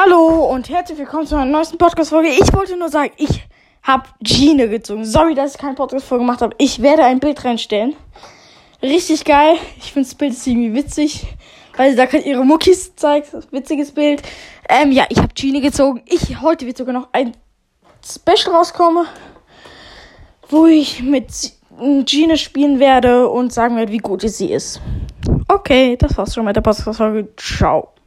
Hallo und herzlich willkommen zu einer neuesten Podcast-Folge. Ich wollte nur sagen, ich habe Gene gezogen. Sorry, dass ich keine Podcast-Folge gemacht habe. Ich werde ein Bild reinstellen. Richtig geil. Ich finde das Bild irgendwie witzig, weil sie da gerade ihre Muckis zeigt. Witziges Bild. Ähm, ja, ich habe Gene gezogen. Ich, heute wird sogar noch ein Special rauskommen, wo ich mit Gene spielen werde und sagen werde, wie gut sie ist. Okay, das war's schon mit der Podcast-Folge. Ciao.